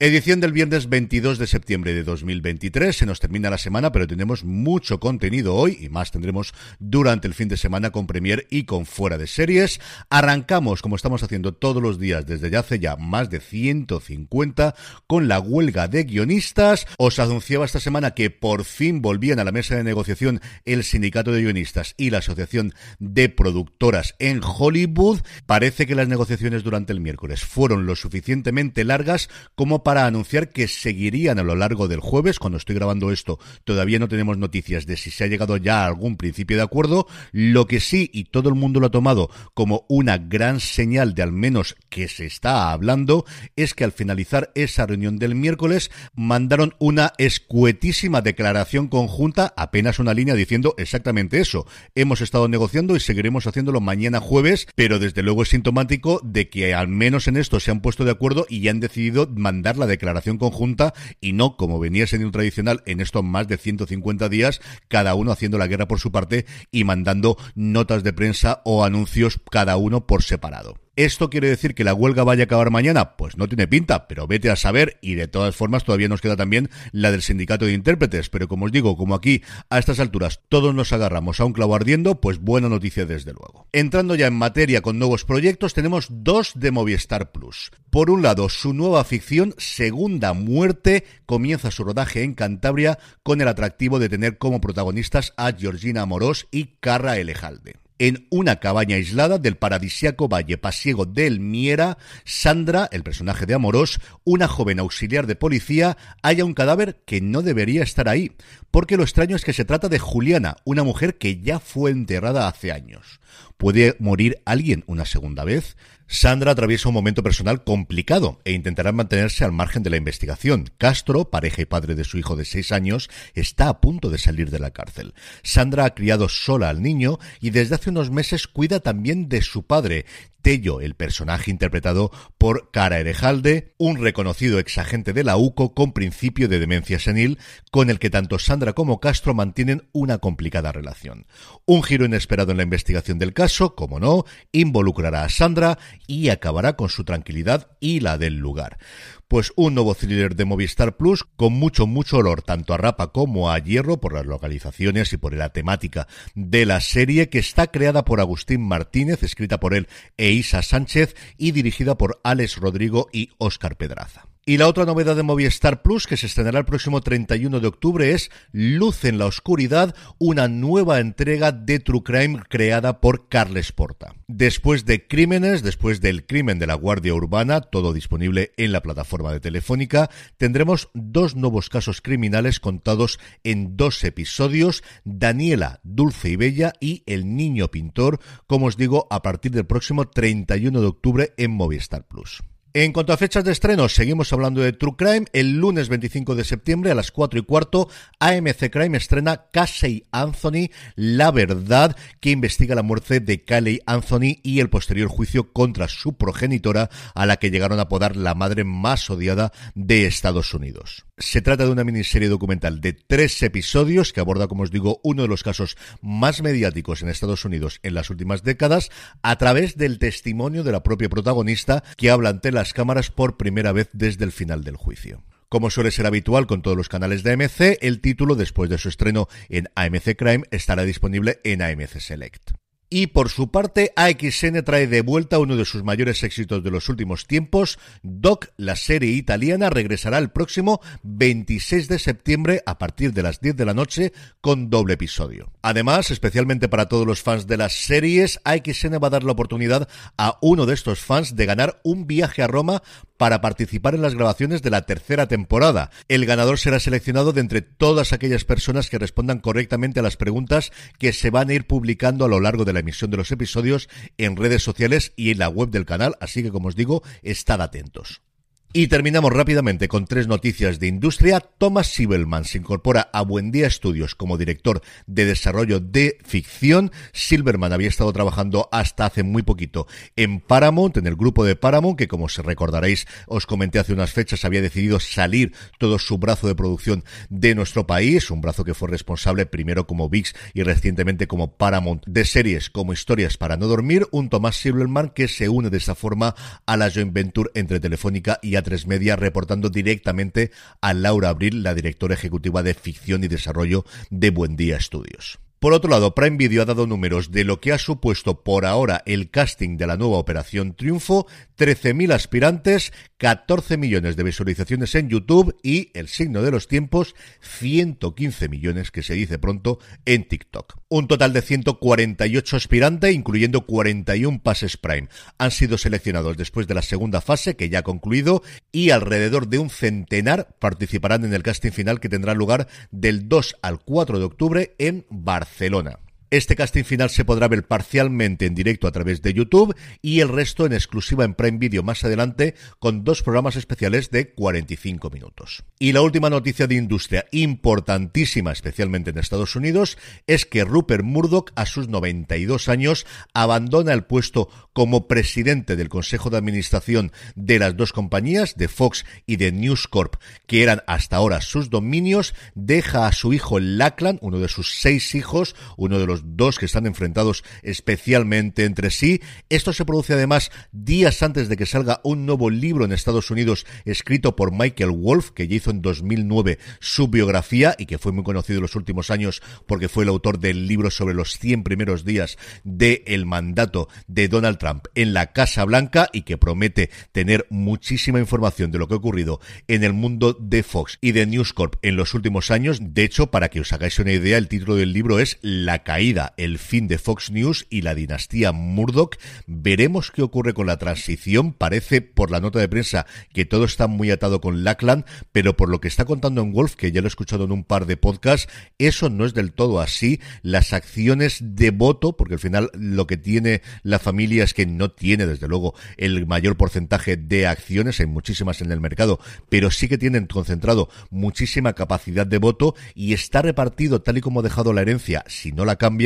Edición del viernes 22 de septiembre de 2023. Se nos termina la semana, pero tenemos mucho contenido hoy y más tendremos durante el fin de semana con Premier y con Fuera de Series. Arrancamos, como estamos haciendo todos los días desde ya hace ya más de 150, con la huelga de guionistas. Os anunciaba esta semana que por fin volvían a la mesa de negociación el Sindicato de Guionistas y la Asociación de Productoras en Hollywood. Parece que las negociaciones durante el miércoles fueron lo suficientemente largas como anunciar que seguirían a lo largo del jueves. Cuando estoy grabando esto, todavía no tenemos noticias de si se ha llegado ya a algún principio de acuerdo. Lo que sí, y todo el mundo lo ha tomado como una gran señal de al menos que se está hablando, es que al finalizar esa reunión del miércoles mandaron una escuetísima declaración conjunta, apenas una línea diciendo exactamente eso. Hemos estado negociando y seguiremos haciéndolo mañana jueves, pero desde luego es sintomático de que al menos en esto se han puesto de acuerdo y han decidido mandar la declaración conjunta y no, como venía siendo tradicional en estos más de 150 días, cada uno haciendo la guerra por su parte y mandando notas de prensa o anuncios cada uno por separado. ¿Esto quiere decir que la huelga vaya a acabar mañana? Pues no tiene pinta, pero vete a saber y de todas formas todavía nos queda también la del sindicato de intérpretes, pero como os digo, como aquí a estas alturas todos nos agarramos a un clavo ardiendo, pues buena noticia desde luego. Entrando ya en materia con nuevos proyectos, tenemos dos de Movistar Plus. Por un lado, su nueva ficción Segunda Muerte comienza su rodaje en Cantabria con el atractivo de tener como protagonistas a Georgina Amorós y Carra Elejalde. En una cabaña aislada del paradisiaco valle pasiego del Miera, Sandra, el personaje de Amorós, una joven auxiliar de policía, halla un cadáver que no debería estar ahí, porque lo extraño es que se trata de Juliana, una mujer que ya fue enterrada hace años. ¿Puede morir alguien una segunda vez? Sandra atraviesa un momento personal complicado e intentará mantenerse al margen de la investigación. Castro, pareja y padre de su hijo de seis años, está a punto de salir de la cárcel. Sandra ha criado sola al niño y desde hace unos meses cuida también de su padre, Tello, el personaje interpretado por Cara Erejalde, un reconocido exagente de la UCO con principio de demencia senil, con el que tanto Sandra como Castro mantienen una complicada relación. Un giro inesperado en la investigación del caso, como no, involucrará a Sandra y acabará con su tranquilidad y la del lugar pues un nuevo thriller de Movistar Plus con mucho, mucho olor tanto a rapa como a hierro por las localizaciones y por la temática de la serie que está creada por Agustín Martínez, escrita por él e Isa Sánchez y dirigida por Alex Rodrigo y Óscar Pedraza. Y la otra novedad de Movistar Plus, que se estrenará el próximo 31 de octubre, es Luz en la Oscuridad, una nueva entrega de True Crime creada por Carles Porta. Después de Crímenes, después del crimen de la Guardia Urbana, todo disponible en la plataforma de Telefónica, tendremos dos nuevos casos criminales contados en dos episodios, Daniela, Dulce y Bella y El Niño Pintor, como os digo, a partir del próximo 31 de octubre en Movistar Plus. En cuanto a fechas de estreno, seguimos hablando de True Crime. El lunes 25 de septiembre a las 4 y cuarto, AMC Crime estrena Casey Anthony, La Verdad, que investiga la muerte de Caley Anthony y el posterior juicio contra su progenitora, a la que llegaron a apodar la madre más odiada de Estados Unidos. Se trata de una miniserie documental de tres episodios que aborda, como os digo, uno de los casos más mediáticos en Estados Unidos en las últimas décadas, a través del testimonio de la propia protagonista que habla ante las cámaras por primera vez desde el final del juicio. Como suele ser habitual con todos los canales de AMC, el título, después de su estreno en AMC Crime, estará disponible en AMC Select. Y por su parte, AXN trae de vuelta uno de sus mayores éxitos de los últimos tiempos. Doc, la serie italiana, regresará el próximo 26 de septiembre a partir de las 10 de la noche con doble episodio. Además, especialmente para todos los fans de las series, AXN va a dar la oportunidad a uno de estos fans de ganar un viaje a Roma para participar en las grabaciones de la tercera temporada. El ganador será seleccionado de entre todas aquellas personas que respondan correctamente a las preguntas que se van a ir publicando a lo largo de la emisión de los episodios en redes sociales y en la web del canal, así que como os digo, estad atentos. Y terminamos rápidamente con tres noticias de industria. Thomas Sibelman se incorpora a Buendía Studios como director de desarrollo de ficción. Silverman había estado trabajando hasta hace muy poquito en Paramount, en el grupo de Paramount, que como se recordaréis, os comenté hace unas fechas, había decidido salir todo su brazo de producción de nuestro país, un brazo que fue responsable primero como VIX y recientemente como Paramount de series como Historias para no dormir, un Thomas Silverman que se une de esa forma a la joint venture entre Telefónica y tres Media, reportando directamente a Laura Abril, la directora ejecutiva de ficción y desarrollo de Buen Día Studios. Por otro lado, Prime Video ha dado números de lo que ha supuesto por ahora el casting de la nueva Operación Triunfo, 13.000 aspirantes, 14 millones de visualizaciones en YouTube y, el signo de los tiempos, 115 millones, que se dice pronto, en TikTok. Un total de 148 aspirantes, incluyendo 41 pases Prime, han sido seleccionados después de la segunda fase, que ya ha concluido, y alrededor de un centenar participarán en el casting final que tendrá lugar del 2 al 4 de octubre en Barcelona. Barcelona. Este casting final se podrá ver parcialmente en directo a través de YouTube y el resto en exclusiva en Prime Video más adelante con dos programas especiales de 45 minutos. Y la última noticia de industria importantísima, especialmente en Estados Unidos, es que Rupert Murdoch a sus 92 años abandona el puesto como presidente del Consejo de Administración de las dos compañías, de Fox y de News Corp, que eran hasta ahora sus dominios, deja a su hijo Lachlan, uno de sus seis hijos, uno de los dos que están enfrentados especialmente entre sí. Esto se produce además días antes de que salga un nuevo libro en Estados Unidos escrito por Michael Wolff, que ya hizo en 2009 su biografía y que fue muy conocido en los últimos años porque fue el autor del libro sobre los 100 primeros días del mandato de Donald Trump en la Casa Blanca y que promete tener muchísima información de lo que ha ocurrido en el mundo de Fox y de News Corp en los últimos años. De hecho, para que os hagáis una idea, el título del libro es La caída el fin de Fox News y la dinastía Murdoch. Veremos qué ocurre con la transición. Parece, por la nota de prensa, que todo está muy atado con Lackland, pero por lo que está contando en Wolf, que ya lo he escuchado en un par de podcasts, eso no es del todo así. Las acciones de voto, porque al final lo que tiene la familia es que no tiene, desde luego, el mayor porcentaje de acciones, hay muchísimas en el mercado, pero sí que tienen concentrado muchísima capacidad de voto y está repartido tal y como ha dejado la herencia, si no la cambia,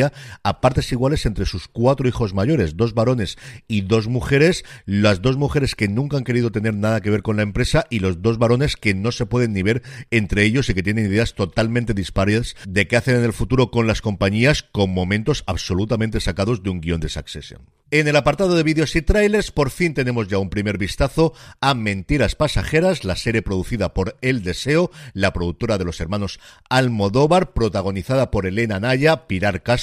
a partes iguales entre sus cuatro hijos mayores, dos varones y dos mujeres, las dos mujeres que nunca han querido tener nada que ver con la empresa y los dos varones que no se pueden ni ver entre ellos y que tienen ideas totalmente dispares de qué hacen en el futuro con las compañías con momentos absolutamente sacados de un guion de Succession. En el apartado de vídeos y trailers, por fin tenemos ya un primer vistazo a Mentiras Pasajeras, la serie producida por El Deseo, la productora de los hermanos Almodóvar, protagonizada por Elena Naya, Pilar Castro,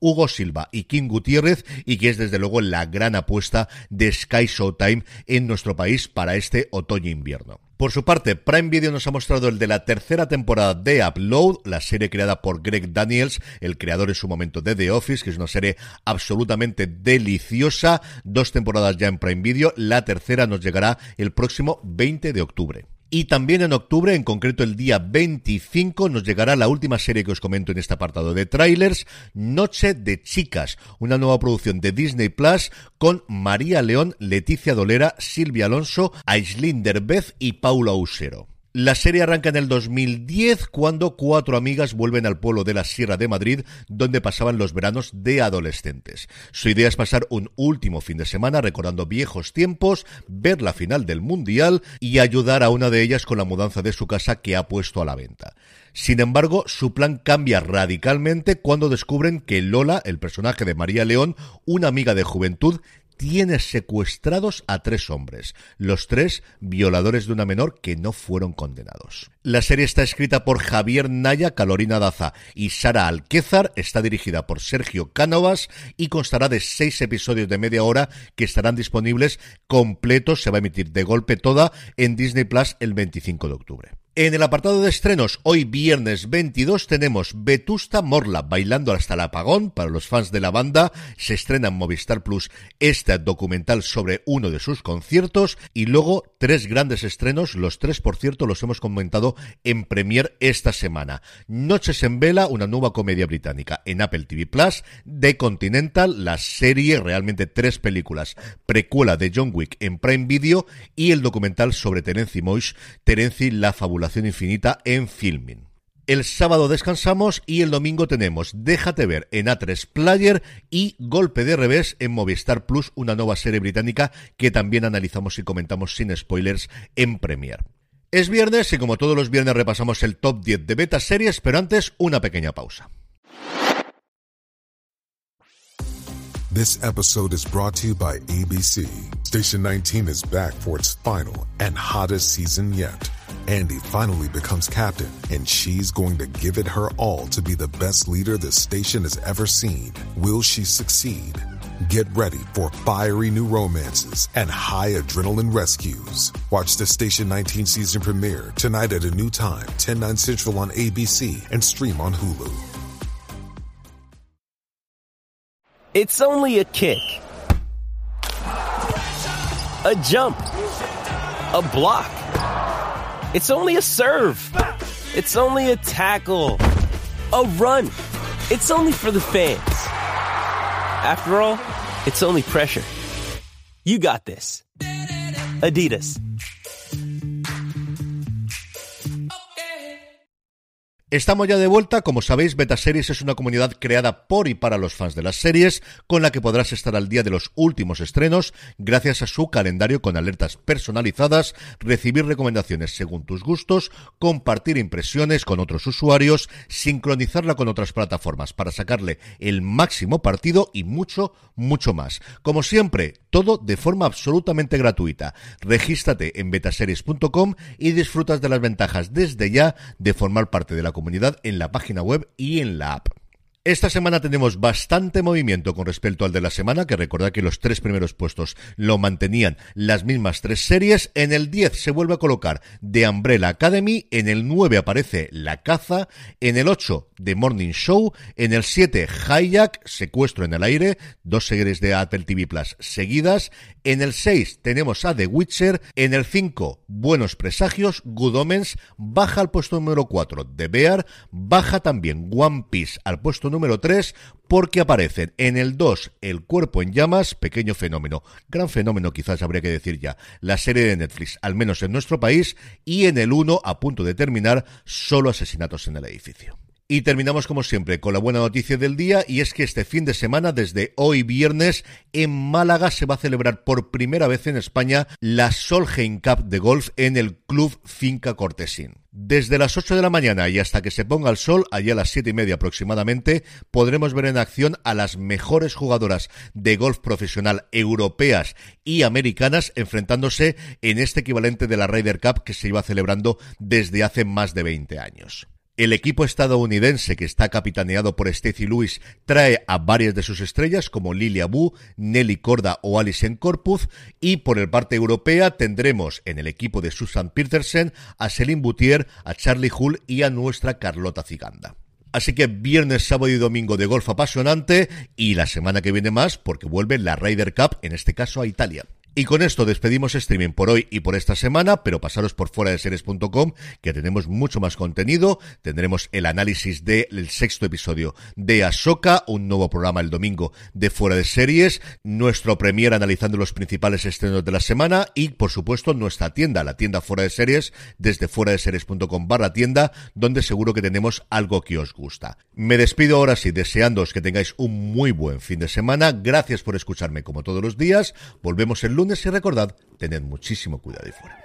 Hugo Silva y King Gutiérrez, y que es desde luego la gran apuesta de Sky Showtime en nuestro país para este otoño-invierno. Por su parte, Prime Video nos ha mostrado el de la tercera temporada de Upload, la serie creada por Greg Daniels, el creador en su momento de The Office, que es una serie absolutamente deliciosa. Dos temporadas ya en Prime Video, la tercera nos llegará el próximo 20 de octubre. Y también en octubre, en concreto el día 25, nos llegará la última serie que os comento en este apartado de trailers, Noche de Chicas, una nueva producción de Disney Plus con María León, Leticia Dolera, Silvia Alonso, Aislinn Derbez y Paula Usero. La serie arranca en el 2010 cuando cuatro amigas vuelven al pueblo de la Sierra de Madrid donde pasaban los veranos de adolescentes. Su idea es pasar un último fin de semana recordando viejos tiempos, ver la final del Mundial y ayudar a una de ellas con la mudanza de su casa que ha puesto a la venta. Sin embargo, su plan cambia radicalmente cuando descubren que Lola, el personaje de María León, una amiga de juventud, tiene secuestrados a tres hombres, los tres violadores de una menor que no fueron condenados. La serie está escrita por Javier Naya, Calorina Daza y Sara Alquézar, está dirigida por Sergio Cánovas y constará de seis episodios de media hora que estarán disponibles completos, se va a emitir de golpe toda en Disney Plus el 25 de octubre. En el apartado de estrenos, hoy viernes 22 tenemos Vetusta Morla bailando hasta el apagón. Para los fans de la banda. Se estrena en Movistar Plus este documental sobre uno de sus conciertos. Y luego tres grandes estrenos, los tres por cierto los hemos comentado en Premier esta semana. Noches en Vela, una nueva comedia británica en Apple TV Plus, The Continental, la serie, realmente tres películas, precuela de John Wick en Prime Video. Y el documental sobre Terenci Moix, Terenci la fabulación infinita en filming. El sábado descansamos y el domingo tenemos Déjate ver en A3 Player y Golpe de Revés en Movistar Plus, una nueva serie británica que también analizamos y comentamos sin spoilers en Premier. Es viernes y como todos los viernes repasamos el top 10 de beta series, pero antes una pequeña pausa. This episode is brought to you by ABC. Station 19 is back for its final and hottest season yet. Andy finally becomes captain, and she's going to give it her all to be the best leader the station has ever seen. Will she succeed? Get ready for fiery new romances and high adrenaline rescues. Watch the Station 19 season premiere tonight at a new time, 10, 9 central on ABC and stream on Hulu. It's only a kick, a jump, a block. It's only a serve. It's only a tackle. A run. It's only for the fans. After all, it's only pressure. You got this. Adidas. Estamos ya de vuelta, como sabéis, Betaseries es una comunidad creada por y para los fans de las series, con la que podrás estar al día de los últimos estrenos, gracias a su calendario con alertas personalizadas, recibir recomendaciones según tus gustos, compartir impresiones con otros usuarios, sincronizarla con otras plataformas para sacarle el máximo partido y mucho, mucho más. Como siempre, todo de forma absolutamente gratuita. Regístrate en betaseries.com y disfrutas de las ventajas desde ya de formar parte de la comunidad en la página web y en la app. Esta semana tenemos bastante movimiento con respecto al de la semana, que recordad que los tres primeros puestos lo mantenían las mismas tres series. En el 10 se vuelve a colocar The Umbrella Academy, en el 9 aparece La Caza, en el 8 The Morning Show, en el 7 Hijack, Secuestro en el Aire, dos series de Apple TV Plus seguidas, en el 6 tenemos a The Witcher, en el 5 Buenos Presagios, Good Omens, baja al puesto número 4 The Bear, baja también One Piece al puesto número número 3 porque aparecen en el 2 El cuerpo en llamas, pequeño fenómeno, gran fenómeno quizás habría que decir ya, la serie de Netflix, al menos en nuestro país, y en el 1 a punto de terminar, solo asesinatos en el edificio. Y terminamos como siempre con la buena noticia del día y es que este fin de semana, desde hoy viernes, en Málaga se va a celebrar por primera vez en España la Solheim Cup de golf en el Club Finca Cortesín. Desde las 8 de la mañana y hasta que se ponga el sol, allá a las 7 y media aproximadamente, podremos ver en acción a las mejores jugadoras de golf profesional europeas y americanas enfrentándose en este equivalente de la Ryder Cup que se iba celebrando desde hace más de 20 años. El equipo estadounidense que está capitaneado por Stacey Lewis trae a varias de sus estrellas como Lilia Bu, Nelly Corda o Alison Corpuz y por el parte europea tendremos en el equipo de Susan Petersen a Celine Boutier, a Charlie Hull y a nuestra Carlota Ziganda. Así que viernes, sábado y domingo de golf apasionante y la semana que viene más porque vuelve la Ryder Cup, en este caso a Italia. Y con esto despedimos streaming por hoy y por esta semana, pero pasaros por fuera de series.com, que tenemos mucho más contenido. Tendremos el análisis del sexto episodio de Ahsoka, un nuevo programa el domingo de fuera de series, nuestro premier analizando los principales estrenos de la semana y, por supuesto, nuestra tienda, la tienda fuera de series, desde fuera de series.com barra tienda, donde seguro que tenemos algo que os gusta. Me despido ahora sí, deseándoos que tengáis un muy buen fin de semana. Gracias por escucharme como todos los días. Volvemos el lunes y recordad, tened muchísimo cuidado y fuera.